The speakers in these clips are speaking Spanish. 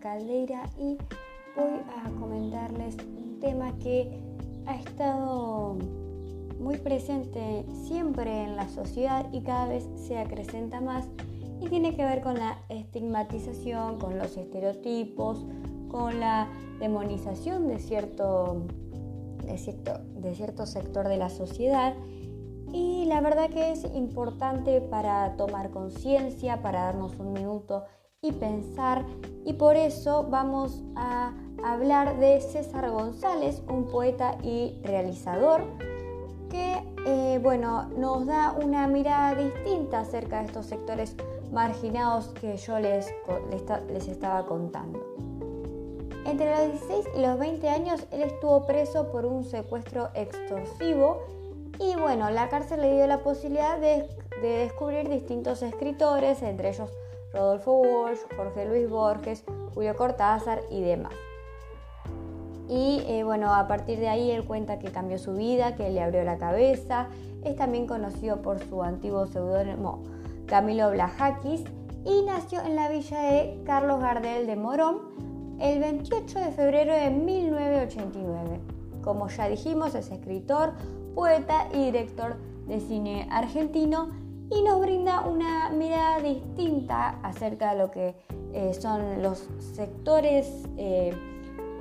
Caldeira y voy a comentarles un tema que ha estado muy presente siempre en la sociedad y cada vez se acrecenta más y tiene que ver con la estigmatización, con los estereotipos, con la demonización de cierto, de cierto, de cierto sector de la sociedad. Y la verdad que es importante para tomar conciencia, para darnos un minuto y pensar. Y por eso vamos a hablar de César González, un poeta y realizador que eh, bueno, nos da una mirada distinta acerca de estos sectores marginados que yo les, les estaba contando. Entre los 16 y los 20 años él estuvo preso por un secuestro extorsivo y bueno, la cárcel le dio la posibilidad de, descubrir distintos escritores, entre ellos Rodolfo Walsh, Jorge Luis Borges, Julio Cortázar y demás. Y eh, bueno, a partir de ahí él cuenta que cambió su vida, que le abrió la cabeza. Es también conocido por su antiguo seudónimo Camilo Blajakis y nació en la villa de Carlos Gardel de Morón el 28 de febrero de 1989. Como ya dijimos, es escritor, poeta y director de cine argentino y nos brinda una mirada distinta acerca de lo que eh, son los sectores eh,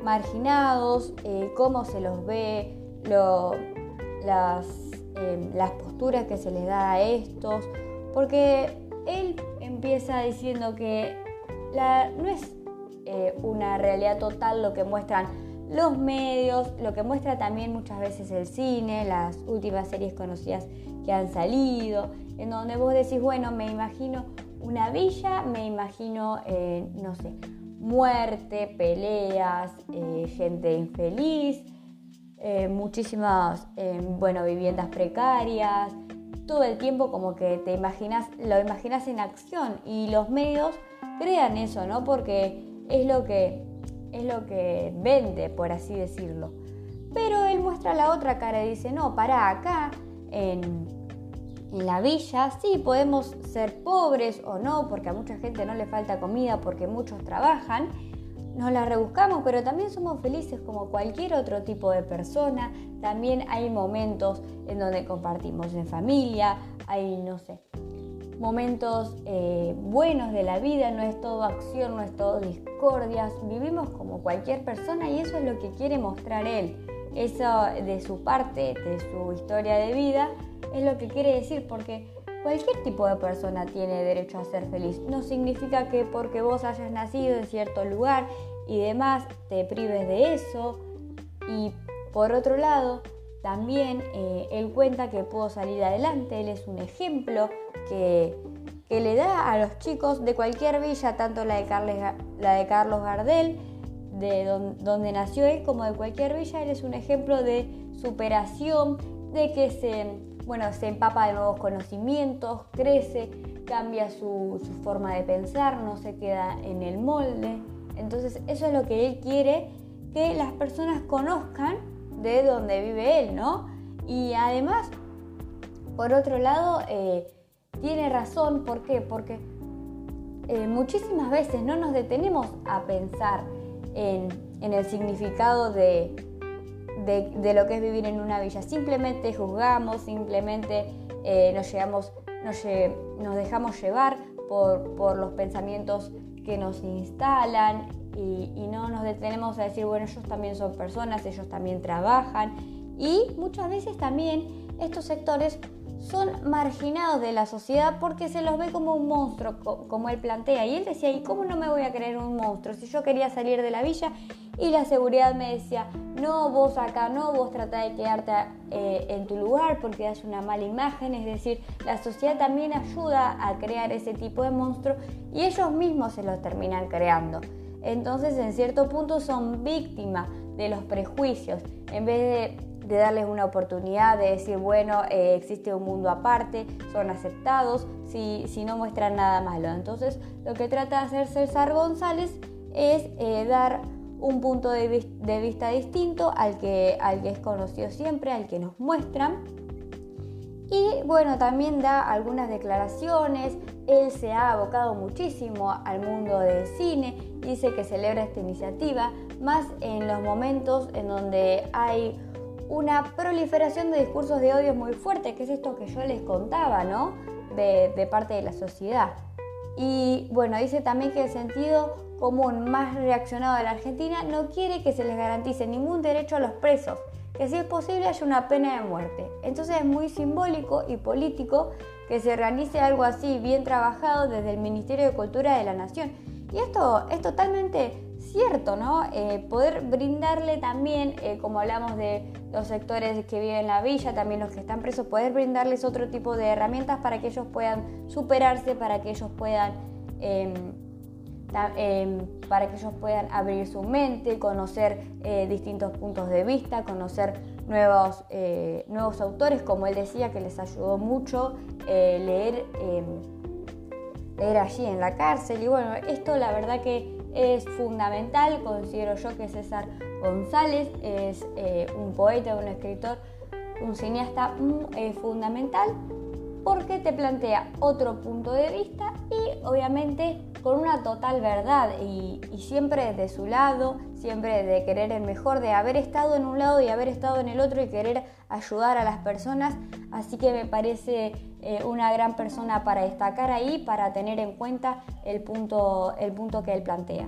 marginados, eh, cómo se los ve, las, las posturas que se les da a estos, porque él empieza diciendo que no es una realidad total lo que muestran los medios, lo que muestra también muchas veces el cine, las últimas series conocidas que han salido, en donde vos decís, bueno, me imagino una villa, me imagino, eh, no sé, muerte, peleas, eh, gente infeliz, muchísimas, bueno, viviendas precarias, todo el tiempo como que te imaginas, lo imaginas en acción y los medios crean eso, ¿no? Porque es lo que, es lo que vende, por así decirlo. Pero él muestra la otra cara y dice, no, para acá, en, en la villa, sí, podemos ser pobres o no, porque a mucha gente no le falta comida, porque muchos trabajan, nos la rebuscamos, pero también somos felices como cualquier otro tipo de persona. También hay momentos en donde compartimos en familia, hay, no sé, momentos eh, buenos de la vida, no es todo acción, no es todo discordias, vivimos como cualquier persona y eso es lo que quiere mostrar él. Eso de su parte, de su historia de vida, es lo que quiere decir porque cualquier tipo de persona tiene derecho a ser feliz. No significa que porque vos hayas nacido en cierto lugar y demás te prives de eso. Y por otro lado, también eh, él cuenta que pudo salir adelante, él es un ejemplo que, le da a los chicos de cualquier villa, tanto la de, la de Carlos Gardel, de donde nació él, como de cualquier villa, él es un ejemplo de superación, de que se, bueno, se empapa de nuevos conocimientos, crece, cambia su, su forma de pensar, no se queda en el molde. Entonces eso es lo que él quiere que las personas conozcan de donde vive él, ¿no? Y además, por otro lado, eh, tiene razón, ¿por qué? Porque eh, muchísimas veces no nos detenemos a pensar en, el significado de, de, lo que es vivir en una villa. Simplemente juzgamos, simplemente eh, nos, nos, nos, dejamos llevar por, por los pensamientos que nos instalan y, no nos detenemos a decir, bueno, ellos también son personas, ellos también trabajan y muchas veces también estos sectores son marginados de la sociedad porque se los ve como un monstruo, como él plantea. Y él decía, ¿y cómo no me voy a creer un monstruo? Si yo quería salir de la villa y la seguridad me decía, no, vos acá no, vos trata de quedarte eh, en tu lugar porque das una mala imagen. Es decir, la sociedad también ayuda a crear ese tipo de monstruo y ellos mismos se los terminan creando entonces en cierto punto son víctimas de los prejuicios. En vez de, darles una oportunidad de decir, bueno, eh, existe un mundo aparte, son aceptados, si, no muestran nada malo. Entonces lo que trata de hacer César González es eh, dar un punto de, vista distinto al que, al que es conocido siempre, al que nos muestran. Y bueno, también da algunas declaraciones, él se ha abocado muchísimo al mundo del cine, dice que celebra esta iniciativa, más en los momentos en donde hay una proliferación de discursos de odio muy fuerte, que es esto que yo les contaba, ¿no? De, parte de la sociedad. Y bueno, dice también que el sentido común más reaccionado de la Argentina no quiere que se les garantice ningún derecho a los presos, que si es posible haya una pena de muerte. Entonces es muy simbólico y político que se organice algo así bien trabajado desde el Ministerio de Cultura de la Nación. Y esto es totalmente cierto, ¿no? Eh, poder brindarle también, eh, como hablamos de los sectores que viven en la villa, también los que están presos, poder brindarles otro tipo de herramientas para que ellos puedan superarse, para que ellos puedan... Em, em, para que ellos puedan abrir su mente, conocer eh, distintos puntos de vista, conocer nuevos, nuevos autores, como él decía, que les ayudó mucho leer, em, leer allí en la cárcel. Y bueno, esto la verdad que es fundamental, considero yo que César González es eh, un poeta, un escritor, un cineasta eh, fundamental porque te plantea otro punto de vista y obviamente con una total verdad. Y, siempre de su lado, siempre de querer el mejor, de haber estado en un lado y haber estado en el otro y querer ayudar a las personas. Así que me parece eh, una gran persona para destacar ahí, para tener en cuenta el punto, el punto que él plantea.